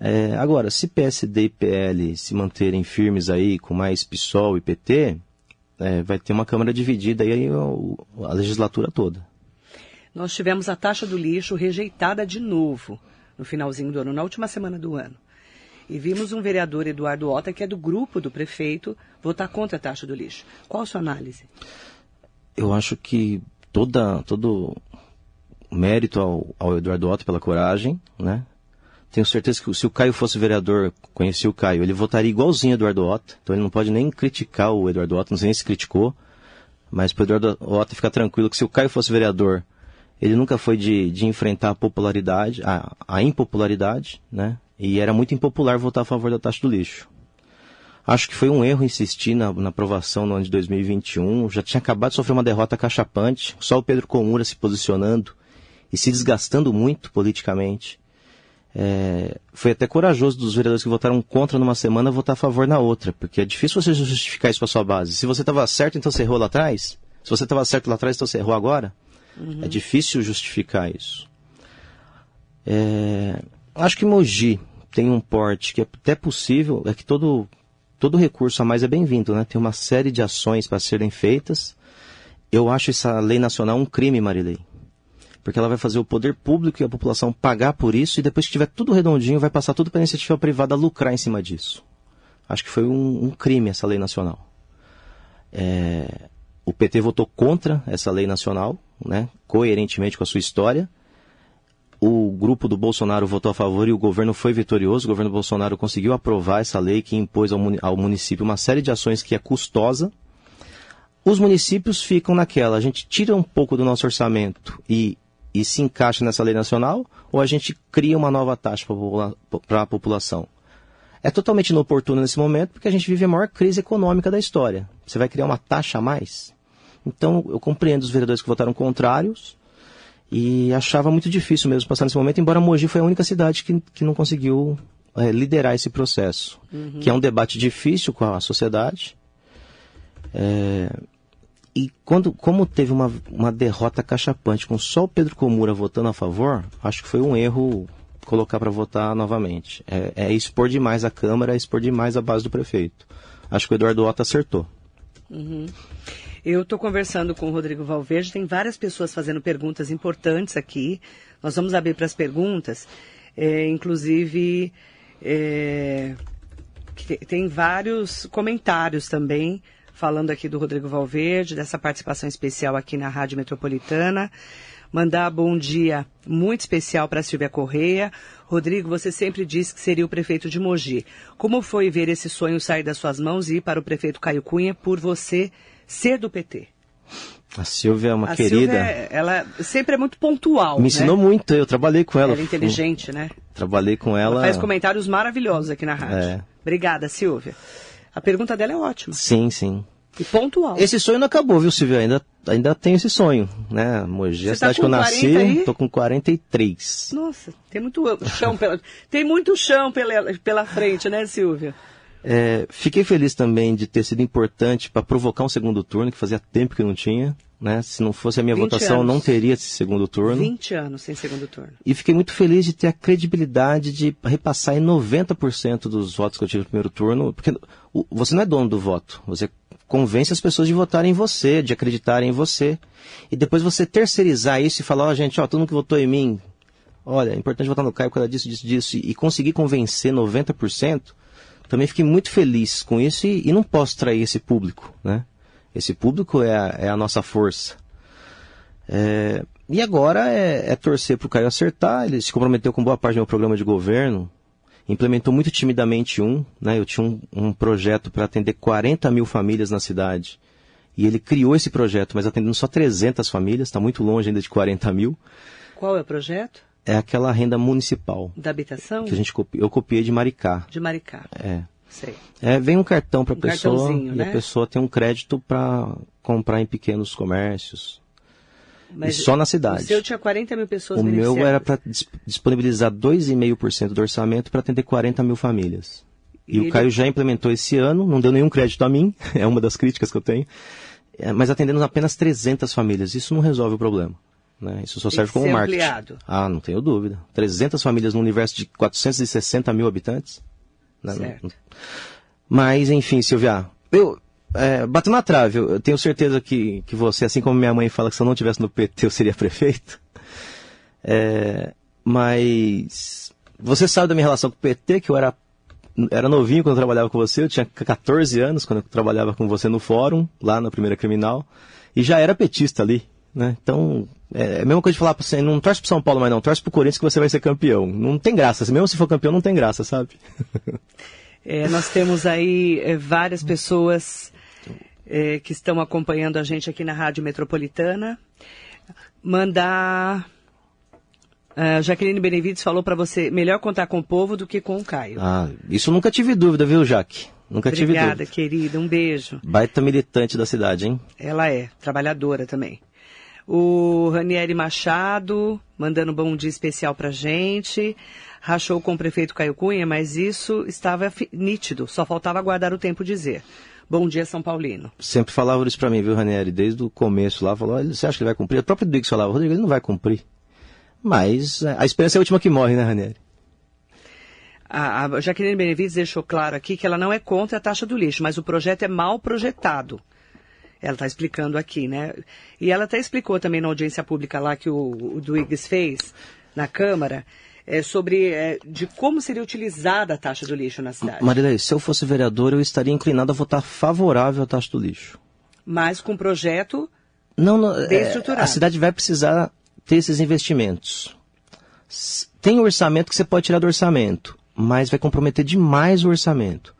É, agora, se PSD e PL se manterem firmes aí com mais PSOL e PT, é, vai ter uma Câmara dividida aí a, a legislatura toda. Nós tivemos a taxa do lixo rejeitada de novo no finalzinho do ano, na última semana do ano. E vimos um vereador, Eduardo Ota, que é do grupo do prefeito, votar contra a taxa do lixo. Qual a sua análise? Eu acho que toda, todo mérito ao, ao Eduardo Otto pela coragem, né? Tenho certeza que se o Caio fosse vereador, conhecia o Caio, ele votaria igualzinho ao Eduardo Otto. Então ele não pode nem criticar o Eduardo Otto, não sei nem se criticou. Mas para o Eduardo Otto ficar tranquilo que se o Caio fosse vereador, ele nunca foi de, de enfrentar a popularidade, a, a impopularidade, né? E era muito impopular votar a favor da taxa do lixo. Acho que foi um erro insistir na, na aprovação no ano de 2021. Já tinha acabado de sofrer uma derrota cachapante, só o Pedro Comura se posicionando e se desgastando muito politicamente. É, foi até corajoso dos vereadores que votaram contra numa semana votar a favor na outra, porque é difícil você justificar isso para sua base. Se você estava certo, então você errou lá atrás. Se você estava certo lá atrás, então você errou agora. Uhum. É difícil justificar isso. É, acho que Mogi tem um porte que é até possível, é que todo, todo recurso a mais é bem-vindo, né? Tem uma série de ações para serem feitas. Eu acho essa lei nacional um crime, Marilei porque ela vai fazer o poder público e a população pagar por isso e depois que tiver tudo redondinho vai passar tudo para a iniciativa privada lucrar em cima disso. Acho que foi um, um crime essa lei nacional. É, o PT votou contra essa lei nacional, né, coerentemente com a sua história. O grupo do Bolsonaro votou a favor e o governo foi vitorioso. O governo Bolsonaro conseguiu aprovar essa lei que impôs ao, ao município uma série de ações que é custosa. Os municípios ficam naquela, a gente tira um pouco do nosso orçamento e e se encaixa nessa lei nacional, ou a gente cria uma nova taxa para a população. É totalmente inoportuno nesse momento, porque a gente vive a maior crise econômica da história. Você vai criar uma taxa a mais? Então, eu compreendo os vereadores que votaram contrários e achava muito difícil mesmo passar nesse momento, embora Mogi foi a única cidade que, que não conseguiu é, liderar esse processo, uhum. que é um debate difícil com a sociedade. É, e quando, como teve uma, uma derrota cachapante com só o Pedro Comura votando a favor, acho que foi um erro colocar para votar novamente. É, é, expor demais a Câmara, é expor demais a base do prefeito. Acho que o Eduardo Otto acertou. Uhum. Eu estou conversando com o Rodrigo Valverde, tem várias pessoas fazendo perguntas importantes aqui. Nós vamos abrir para as perguntas. É, inclusive, é, tem vários comentários também falando aqui do Rodrigo Valverde, dessa participação especial aqui na Rádio Metropolitana. Mandar bom dia muito especial para Silvia Correia. Rodrigo, você sempre disse que seria o prefeito de Mogi. Como foi ver esse sonho sair das suas mãos e ir para o prefeito Caio Cunha por você ser do PT? A Silvia é uma a querida. Silvia, ela sempre é muito pontual. Me né? ensinou muito, eu trabalhei com ela. Ela é inteligente, né? Trabalhei com ela. Ela faz comentários maravilhosos aqui na rádio. É. Obrigada, Silvia. A pergunta dela é ótima. Sim, sim. E pontual. Esse sonho não acabou, viu, Silvio? Ainda, ainda tenho esse sonho, né? Mogi, a tá cidade que eu nasci, aí? tô com 43. Nossa, tem muito chão pela, tem muito chão pela, pela frente, né, Silvia? É, fiquei feliz também de ter sido importante para provocar um segundo turno, que fazia tempo que não tinha. Né? Se não fosse a minha votação, anos. não teria esse segundo turno. 20 anos sem segundo turno. E fiquei muito feliz de ter a credibilidade de repassar em 90% dos votos que eu tive no primeiro turno, porque você não é dono do voto, você convence as pessoas de votarem em você, de acreditarem em você. E depois você terceirizar isso e falar, ó, oh, gente, ó, todo mundo que votou em mim, olha, é importante votar no Caio por causa disso, disso, disso, e conseguir convencer 90%, também fiquei muito feliz com isso e, e não posso trair esse público, né? Esse público é a, é a nossa força. É, e agora é, é torcer para o Caio acertar. Ele se comprometeu com boa parte do meu programa de governo. Implementou muito timidamente um. Né? Eu tinha um, um projeto para atender 40 mil famílias na cidade. E ele criou esse projeto, mas atendendo só 300 famílias. Está muito longe ainda de 40 mil. Qual é o projeto? É aquela renda municipal. Da habitação? Que a gente eu copiei de Maricá. De Maricá. É. É, vem um cartão para a um pessoa e né? a pessoa tem um crédito para comprar em pequenos comércios. Mas e só na cidade. O seu tinha 40 mil pessoas O meu era para disponibilizar 2,5% do orçamento para atender 40 mil famílias. E, e o ele... Caio já implementou esse ano, não deu nenhum crédito a mim, é uma das críticas que eu tenho, é, mas atendendo apenas 300 famílias. Isso não resolve o problema. Né? Isso só serve como marketing. Ampliado. Ah, não tenho dúvida. 300 famílias no universo de 460 mil habitantes. Certo. Mas, enfim, Silvia, eu, é, bato na trave, eu tenho certeza que, que você, assim como minha mãe fala que se eu não tivesse no PT eu seria prefeito. É, mas você sabe da minha relação com o PT, que eu era, era novinho quando eu trabalhava com você, eu tinha 14 anos quando eu trabalhava com você no fórum, lá na primeira criminal, e já era petista ali. Né? Então, é, é a mesma coisa de falar para você, não torce pro São Paulo, mas não, torce pro Corinthians que você vai ser campeão. Não tem graça, mesmo se for campeão, não tem graça, sabe? É, nós temos aí é, várias pessoas é, que estão acompanhando a gente aqui na Rádio Metropolitana. Mandar. Uh, Jaqueline Benevides falou para você, melhor contar com o povo do que com o Caio. Ah, isso nunca tive dúvida, viu, Jaque? Nunca tive Obrigada, dúvida. querida. Um beijo. Baita militante da cidade, hein? Ela é, trabalhadora também. O Ranieri Machado, mandando um bom dia especial pra gente. Rachou com o prefeito Caio Cunha, mas isso estava nítido, só faltava aguardar o tempo dizer. Bom dia, São Paulino. Sempre falava isso pra mim, viu, Ranieri? Desde o começo lá, falou, "Olha, você acha que ele vai cumprir? O próprio Duix falava, Rodrigo, ele não vai cumprir. Mas é, a esperança é a última que morre, né, Ranieri? A, a Jaqueline Benevides deixou claro aqui que ela não é contra a taxa do lixo, mas o projeto é mal projetado. Ela está explicando aqui, né? E ela até explicou também na audiência pública lá que o, o Duígues fez na Câmara é, sobre é, de como seria utilizada a taxa do lixo na cidade. Marilei, se eu fosse vereador, eu estaria inclinado a votar favorável à taxa do lixo. Mas com projeto Não, não é, Bem estruturado. a cidade vai precisar ter esses investimentos. Tem orçamento que você pode tirar do orçamento, mas vai comprometer demais o orçamento.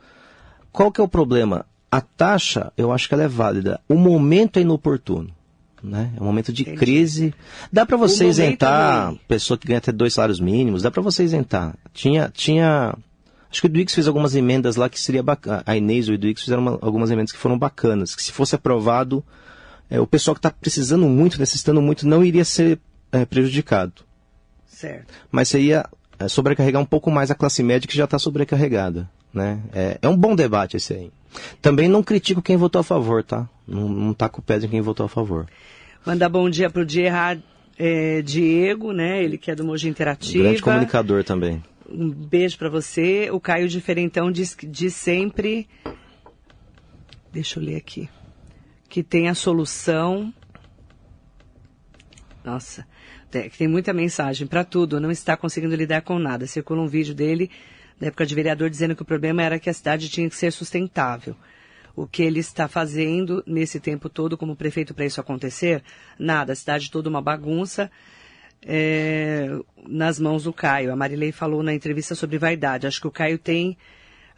Qual que é o problema? A taxa, eu acho que ela é válida. O momento é inoportuno. Né? É um momento de Entendi. crise. Dá para você é isentar pessoa que ganha até dois salários mínimos, dá para você isentar. Tinha, tinha. Acho que o Duix fez algumas emendas lá que seria bacana. A Inês e o Duix fizeram uma- algumas emendas que foram bacanas. Que se fosse aprovado, é, o pessoal que está precisando muito, necessitando muito, não iria ser é, prejudicado. certo. Mas você ia é, sobrecarregar um pouco mais a classe média que já está sobrecarregada. Né? É, é um bom debate esse aí. Também não critico quem votou a favor, tá? Não, não taco o pé em quem votou a favor. Mandar bom dia pro Gerard é, Diego, né? Ele que é do Mogi Interativa. Grande comunicador também. Um beijo pra você. O Caio Diferentão diz, diz sempre. Deixa eu ler aqui. Que tem a solução. Nossa, tem, que tem muita mensagem pra tudo. Não está conseguindo lidar com nada. Circula um vídeo dele, da época de vereador, dizendo que o problema era que a cidade tinha que ser sustentável. O que ele está fazendo nesse tempo todo como prefeito para isso acontecer? Nada. A cidade toda uma bagunça é, nas mãos do Caio. A Marilei falou na entrevista sobre vaidade. Acho que o Caio tem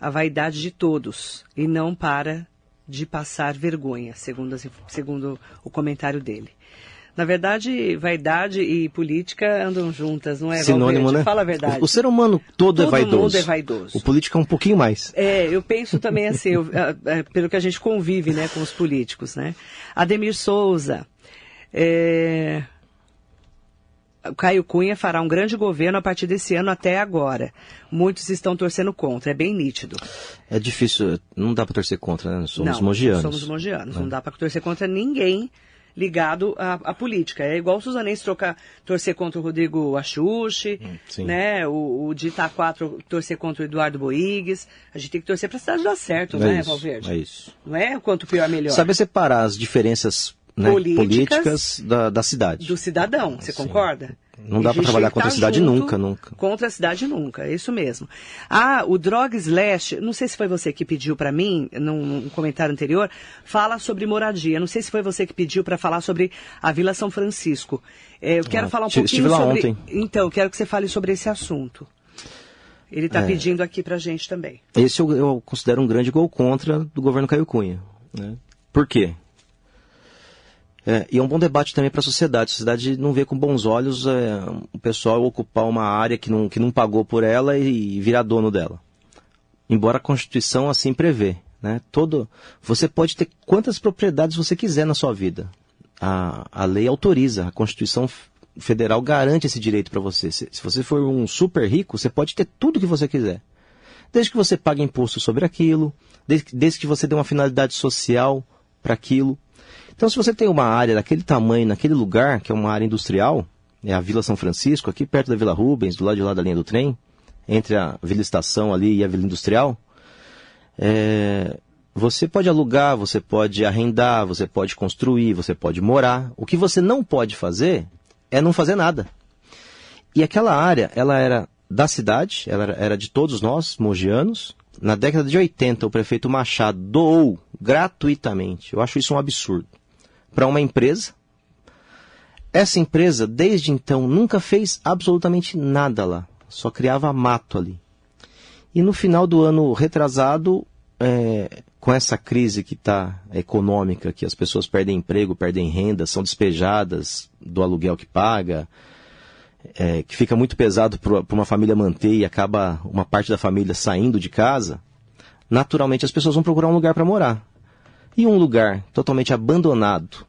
a vaidade de todos e não para de passar vergonha, segundo, segundo o comentário dele. Na verdade, vaidade e política andam juntas, não é, Sinônimo, Valverde? né? Fala a verdade. O, o ser humano todo, Todo é vaidoso. mundo é vaidoso. O político é um pouquinho mais. É, eu penso também assim, eu, é, é, pelo que a gente convive, né, com os políticos, né? Ademir Souza, é, Caio Cunha fará um grande governo a partir desse ano até agora. Muitos estão torcendo contra, é bem nítido. É difícil, não dá pra torcer contra, né? Somos não, mogianos. somos mogianos, não dá para torcer contra ninguém ligado à, à política. É igual o Suzanense trocar, torcer contra o Rodrigo Axuxi, sim. né? O, o de Itaquá torcer contra o Eduardo Boigues. A gente tem que torcer para a cidade dar certo, É né, isso, Valverde? é isso. Não é quanto pior, melhor. Saber separar as diferenças né, Políticas políticas da, da cidade. do cidadão, você concorda? Não dá Existe trabalhar que contra a tá cidade nunca, nunca. Contra a cidade nunca, é isso mesmo. Ah, o Drog Slash, não sei se foi você que pediu pra mim, num, num comentário anterior, fala sobre moradia. Não sei se foi você que pediu pra falar sobre a Vila São Francisco. É, eu quero Ah, falar um pouquinho estive lá sobre... ontem. Então, eu quero que você fale sobre esse assunto. Ele está É. pedindo aqui pra gente também. Esse eu, eu considero um grande gol contra do governo Caio Cunha. Né? Por quê? É, e é um bom debate também para a sociedade. A sociedade não vê com bons olhos é, o pessoal ocupar uma área que não, que não pagou por ela e, virar dono dela. Embora a Constituição assim prevê. Né? Todo, você pode ter quantas propriedades você quiser na sua vida. A, a lei autoriza, a Constituição Federal garante esse direito para você. Se, se você for um super rico, você pode ter tudo que você quiser desde que você pague imposto sobre aquilo, desde, desde que você dê uma finalidade social para aquilo. Então, se você tem uma área daquele tamanho, naquele lugar, que é uma área industrial, é a Vila São Francisco, aqui perto da Vila Rubens, do lado de lá da linha do trem, entre a Vila Estação ali e a Vila Industrial, é, você pode alugar, você pode arrendar, você pode construir, você pode morar. O que você não pode fazer é não fazer nada. E aquela área, ela era da cidade, ela era, de todos nós, mogianos. Na década de 80, o prefeito Machado doou gratuitamente, eu acho isso um absurdo, para uma empresa. Essa empresa, desde então, nunca fez absolutamente nada lá, só criava mato ali. E no final do ano retrasado, é, com essa crise que está econômica, que as pessoas perdem emprego, perdem renda, são despejadas do aluguel que paga, é, que fica muito pesado para uma família manter e acaba uma parte da família saindo de casa, naturalmente as pessoas vão procurar um lugar para morar. E um lugar totalmente abandonado,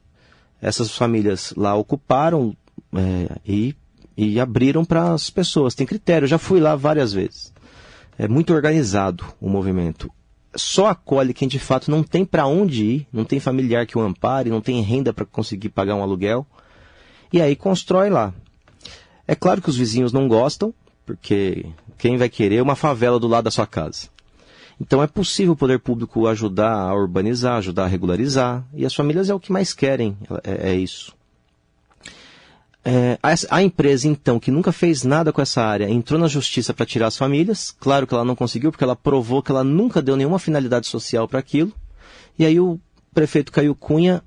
essas famílias lá ocuparam é, e, e abriram para as pessoas. Tem critério, já fui lá várias vezes. É muito organizado o movimento. Só acolhe quem de fato não tem para onde ir, não tem familiar que o ampare, não tem renda para conseguir pagar um aluguel. E aí constrói lá. É claro que os vizinhos não gostam, porque quem vai querer uma favela do lado da sua casa? Então é possível o poder público ajudar a urbanizar, ajudar a regularizar, e as famílias é o que mais querem, é, é isso. É, a, a, empresa, então, que nunca fez nada com essa área, entrou na justiça para tirar as famílias. Claro que ela não conseguiu, porque ela provou que ela nunca deu nenhuma finalidade social para aquilo. E aí o prefeito Caio Cunha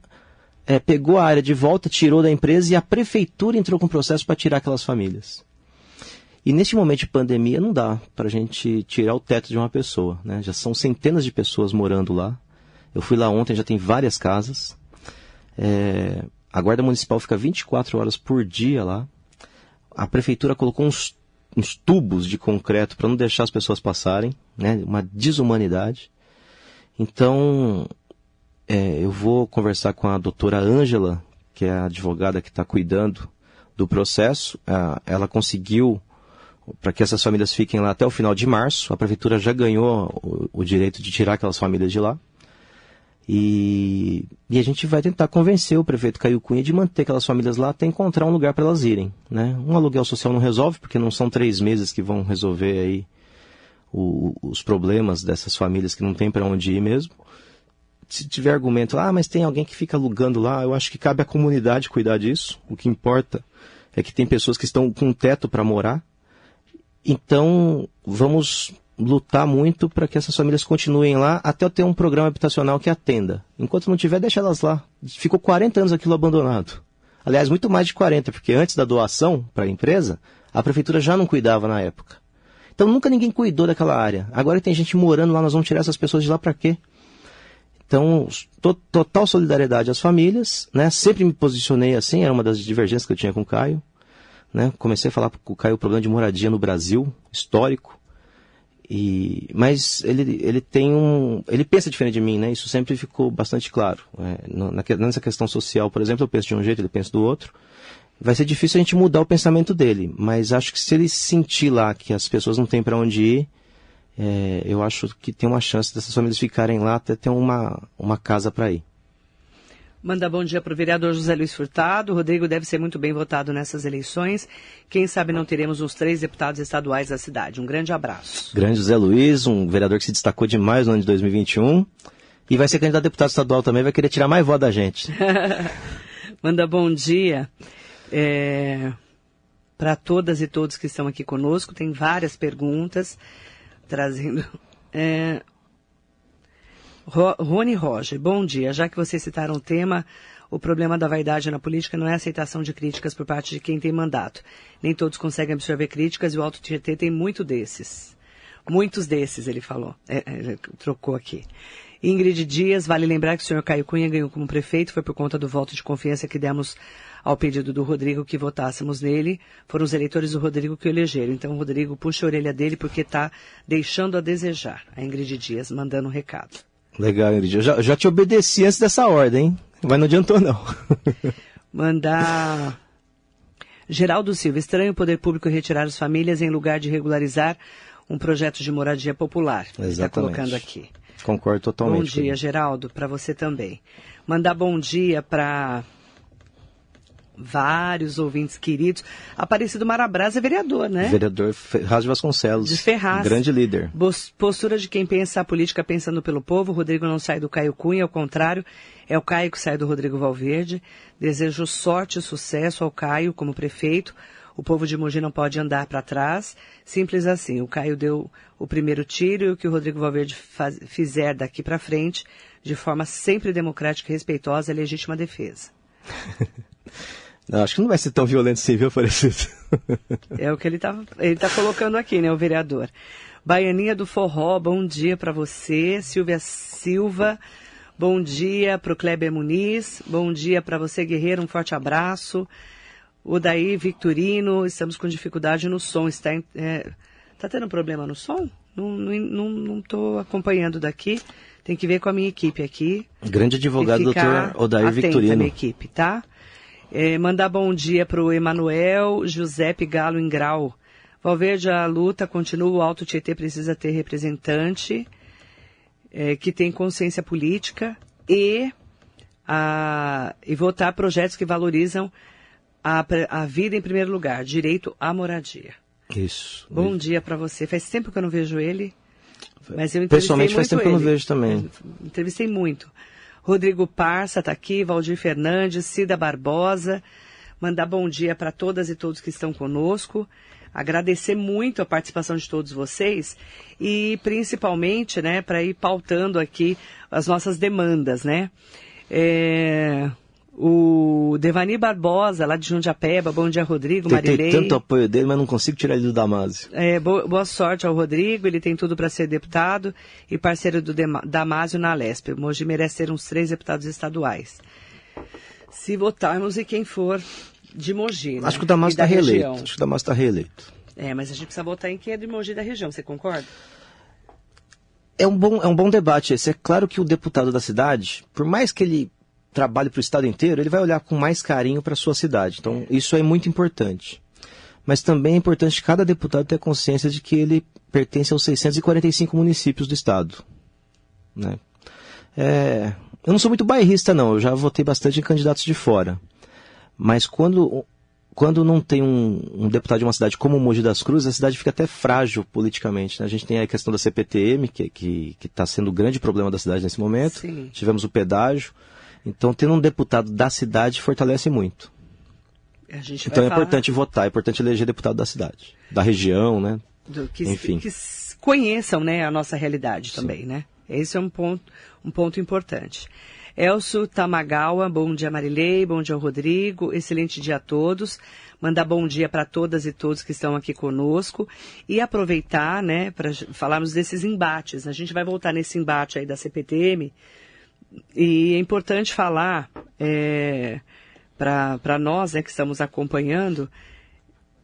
é, pegou a área de volta, tirou da empresa e a prefeitura entrou com o processo para tirar aquelas famílias. E neste momento de pandemia não dá para a gente tirar o teto de uma pessoa. Né? Já são centenas de pessoas morando lá. Eu fui lá ontem, já tem várias casas. É, a Guarda Municipal fica 24 horas por dia lá. A prefeitura colocou uns, uns tubos de concreto para não deixar as pessoas passarem. Né? Uma desumanidade. Então, é, eu vou conversar com a doutora Ângela, que é a advogada que está cuidando do processo. ela conseguiu para que essas famílias fiquem lá até o final de março. A prefeitura já ganhou o, o direito de tirar aquelas famílias de lá. E, e, a gente vai tentar convencer o prefeito Caio Cunha de manter aquelas famílias lá até encontrar um lugar para elas irem. Né? Um aluguel social não resolve, porque não são três meses que vão resolver aí o, os problemas dessas famílias que não tem para onde ir mesmo. Se tiver argumento, ah, mas tem alguém que fica alugando lá, eu acho que cabe à comunidade cuidar disso. O que importa é que tem pessoas que estão com um teto para morar então, vamos lutar muito para que essas famílias continuem lá até eu ter um programa habitacional que atenda. Enquanto não tiver, deixa elas lá. Ficou 40 anos aquilo abandonado. Aliás, muito mais de 40, porque antes da doação para a empresa, a prefeitura já não cuidava na época. Então nunca ninguém cuidou daquela área. Agora tem gente morando lá, nós vamos tirar essas pessoas de lá para quê? Então, to total solidariedade às famílias, né? Sempre me posicionei assim, era uma das divergências que eu tinha com o Caio. Né? Comecei a falar o Caio o problema de moradia no Brasil, histórico. E, mas ele, ele tem um. Ele pensa diferente de mim, né? Isso sempre ficou bastante claro. É, na, nessa questão social, por exemplo, eu penso de um jeito, ele pensa do outro. Vai ser difícil a gente mudar o pensamento dele, mas acho que se ele sentir lá que as pessoas não têm para onde ir, é, eu acho que tem uma chance dessas famílias ficarem lá até ter uma, uma casa para ir. Manda bom dia para o vereador José Luiz Furtado. O Rodrigo deve ser muito bem votado nessas eleições. Quem sabe não teremos os três deputados estaduais da cidade. Um grande abraço. Grande José Luiz, um vereador que se destacou demais no ano de 2021. E vai ser candidato a deputado estadual também, vai querer tirar mais voto da gente. Manda bom dia é, para todas e todos que estão aqui conosco. Tem várias perguntas trazendo. É, Rony Roger, bom dia. Já que vocês citaram o tema, o problema da vaidade na política não é a aceitação de críticas por parte de quem tem mandato. Nem todos conseguem absorver críticas e o Alto Tietê tem muito desses. Muitos desses, ele falou. É, é, trocou aqui. Ingrid Dias, vale lembrar que o senhor Caio Cunha ganhou como prefeito, foi por conta do voto de confiança que demos ao pedido do Rodrigo que votássemos nele. Foram os eleitores do Rodrigo que o elegeram. Então, o Rodrigo puxa a orelha dele porque está deixando a desejar. A Ingrid Dias mandando um recado. Legal, Ingrid. Eu já, já te obedeci antes dessa ordem, hein? Mas não adiantou, não. Mandar. Geraldo Silva, estranho o poder público retirar as famílias em lugar de regularizar um projeto de moradia popular. Exatamente. Está colocando aqui. Concordo totalmente. Bom dia, Geraldo, para você também. Mandar bom dia para vários ouvintes queridos. Aparecido Marabras é vereador, né? Vereador Ferraz de Vasconcelos. De Ferraz. Grande líder. Postura de quem pensa a política pensando pelo povo. Rodrigo não sai do Caio Cunha, ao contrário, é o Caio que sai do Rodrigo Valverde. Desejo sorte e sucesso ao Caio como prefeito. O povo de Mogi não pode andar para trás. Simples assim. O Caio deu o primeiro tiro e o que o Rodrigo Valverde faz, fizer daqui para frente, de forma sempre democrática e respeitosa, é legítima defesa. Não, acho que não vai ser tão violento assim, viu, Aparecido? é o que ele está ele tá colocando aqui, né, o vereador. Baianinha do Forró, bom dia para você. Silvia Silva, bom dia para o Kleber Muniz. Bom dia para você, Guerreiro, um forte abraço. O Daí Victorino, estamos com dificuldade no som. Está, é, tá tendo problema no som? Não estou acompanhando daqui. Tem que ver com a minha equipe aqui. Grande advogado, doutor Odair Victorino. minha equipe, tá? É, mandar bom dia para o Emanuel Giuseppe Galo Ingrau. Valverde, a luta continua, o Alto Tietê precisa ter representante é, que tem consciência política e, a, e votar projetos que valorizam a, a vida em primeiro lugar, direito à moradia. Isso. Bom isso. dia para você. Faz tempo que eu não vejo ele. Mas eu Pessoalmente faz tempo ele. que eu não vejo também. Entrevistei muito. Rodrigo Parça está aqui, Valdir Fernandes, Cida Barbosa. Mandar bom dia para todas e todos que estão conosco. Agradecer muito a participação de todos vocês e principalmente, né, para ir pautando aqui as nossas demandas, né? É, o Devani Barbosa, lá de Jundiapeba, bom dia, Rodrigo, Tentei Marilei. tanto apoio dele, mas não consigo tirar ele do Damásio. É, boa, boa sorte ao Rodrigo, ele tem tudo para ser deputado e parceiro do Damásio na Lesp. O Mogi merece ter uns três deputados estaduais. Se votarmos e quem for de Mogi, né? Acho que o Damásio está reeleito. Acho que o Damásio está reeleito. É, mas a gente precisa votar em quem é de Mogi da região, você concorda? É um bom, é um bom debate esse. É claro que o deputado da cidade, por mais que ele trabalho para o estado inteiro, ele vai olhar com mais carinho para a sua cidade. Então, isso é muito importante. Mas também é importante cada deputado ter consciência de que ele pertence aos 645 municípios do estado. Né? É, eu não sou muito bairrista, não. Eu já votei bastante em candidatos de fora. Mas quando, quando não tem um, um deputado de uma cidade como Mogi das Cruzes, a cidade fica até frágil politicamente. Né? A gente tem a questão da CPTM, que está que, que tá sendo o grande problema da cidade nesse momento. Sim. Tivemos o pedágio. Então, tendo um deputado da cidade fortalece muito. então é falar... importante votar, é importante eleger deputado da cidade, da região, né? Do, que, Enfim. que conheçam né, a nossa realidade Sim. também, né? Esse é um ponto, um ponto importante. Elcio Tamagawa, bom dia Marilei, bom dia Rodrigo, excelente dia a todos. Mandar bom dia para todas e todos que estão aqui conosco e aproveitar, né, para falarmos desses embates. A gente vai voltar nesse embate aí da CPTM, e é importante falar é, para nós né, que estamos acompanhando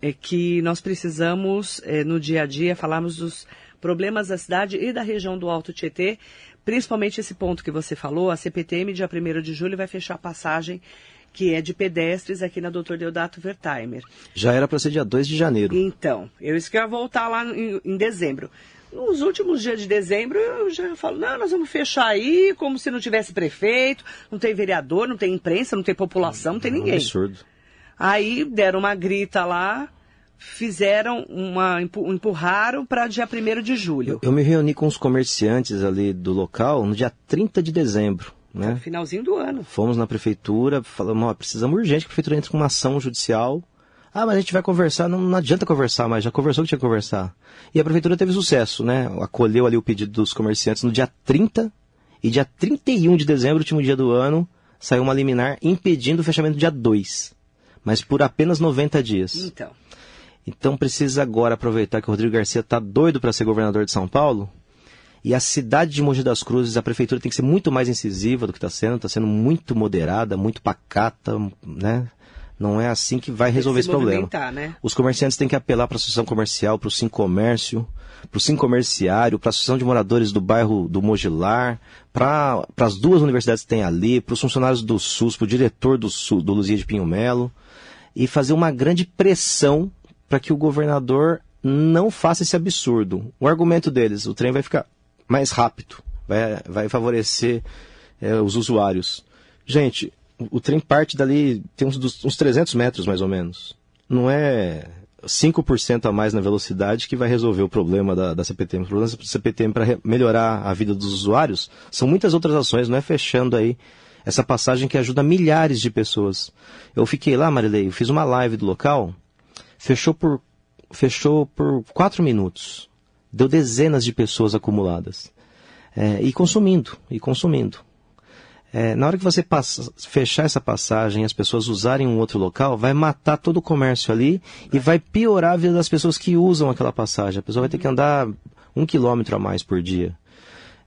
é que nós precisamos, é, no dia a dia, falarmos dos problemas da cidade e da região do Alto Tietê, principalmente esse ponto que você falou, a CPTM, dia 1 de julho, vai fechar a passagem que é de pedestres aqui na Dr. Deodato Wertheimer. Já era para ser dia 2 de janeiro. Então, eu isso que ia voltar lá em, em dezembro. Nos últimos dias de dezembro, eu já falo, não, nós vamos fechar aí, como se não tivesse prefeito, não tem vereador, não tem imprensa, não tem população, não tem ninguém. É um absurdo. Aí deram uma grita lá, fizeram uma, empurraram para dia 1 de julho. Eu, eu, me reuni com os comerciantes ali do local no dia 30 de dezembro. Né? No finalzinho do ano. Fomos na prefeitura, falamos, ó, precisamos urgente que a prefeitura entre com uma ação judicial ah, mas a gente vai conversar. Não, não adianta conversar mais, já conversou que tinha que conversar. E a prefeitura teve sucesso, né? Acolheu ali o pedido dos comerciantes no dia 30 e dia 31 de dezembro, último dia do ano, saiu uma liminar impedindo o fechamento do dia 2. Mas por apenas 90 dias. Então. Então precisa agora aproveitar que o Rodrigo Garcia está doido para ser governador de São Paulo. E a cidade de Mogi das Cruzes, a prefeitura tem que ser muito mais incisiva do que está sendo, está sendo muito moderada, muito pacata, né? Não é assim que vai resolver esse problema. Né? Os comerciantes têm que apelar para a Associação Comercial, para o Sim Comércio, para o Sim Comerciário, para a Associação de Moradores do bairro do Mogilar, para as duas universidades que tem ali, para os funcionários do SUS, para o diretor do, SUS, do Luzia de Pinho Melo, e fazer uma grande pressão para que o governador não faça esse absurdo. O argumento deles, o trem vai ficar mais rápido, vai, vai favorecer é, os usuários. Gente, o trem parte dali, tem uns, uns 300 metros mais ou menos. Não é 5% a mais na velocidade que vai resolver o problema da, da CPTM. O problema da CPTM para melhorar a vida dos usuários são muitas outras ações, não é fechando aí essa passagem que ajuda milhares de pessoas. Eu fiquei lá, Marilei, eu fiz uma live do local, fechou por, fechou por 4 minutos. Deu dezenas de pessoas acumuladas. É, e consumindo, e consumindo. É, na hora que você passa, fechar essa passagem, as pessoas usarem um outro local, vai matar todo o comércio ali e vai piorar a vida das pessoas que usam aquela passagem. A pessoa vai ter que andar um quilômetro a mais por dia.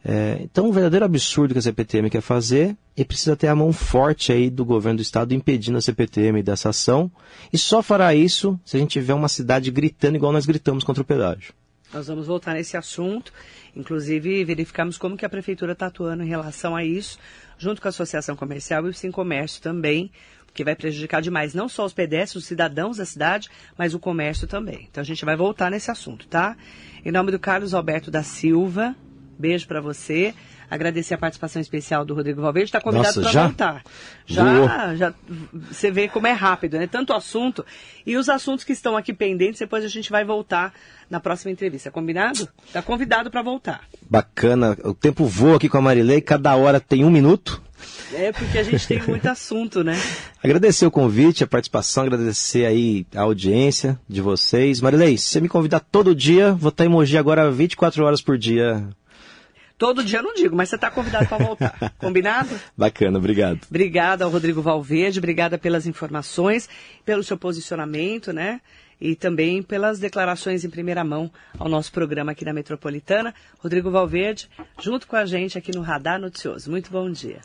É, então, um verdadeiro absurdo que a CPTM quer fazer e precisa ter a mão forte aí do governo do estado impedindo a CPTM dessa ação. E só fará isso se a gente tiver uma cidade gritando igual nós gritamos contra o pedágio. Nós vamos voltar nesse assunto. Inclusive, verificamos como que a prefeitura está atuando em relação a isso, junto com a Associação Comercial e o Sim Comércio também, que vai prejudicar demais não só os pedestres, os cidadãos da cidade, mas o comércio também. Então a gente vai voltar nesse assunto, tá? Em nome do Carlos Alberto da Silva, beijo para você. Agradecer a participação especial do Rodrigo Valverde. Está convidado para voltar. Já, já, você vê como é rápido, né? Tanto assunto. E os assuntos que estão aqui pendentes, depois a gente vai voltar na próxima entrevista. Combinado? Está convidado para voltar. Bacana. O tempo voa aqui com a Marilei. Cada hora tem um minuto. É, porque a gente tem muito assunto, né? Agradecer o convite, a participação, agradecer aí a audiência de vocês. Marilei, se você me convidar todo dia, vou estar em Mogi agora 24 horas por dia Todo dia eu não digo, mas você está convidado para voltar. Combinado? Bacana, obrigado. Obrigada ao Rodrigo Valverde, obrigada pelas informações, pelo seu posicionamento, né? E também pelas declarações em primeira mão ao nosso programa aqui da Metropolitana. Rodrigo Valverde, junto com a gente aqui no Radar Noticioso. Muito bom dia.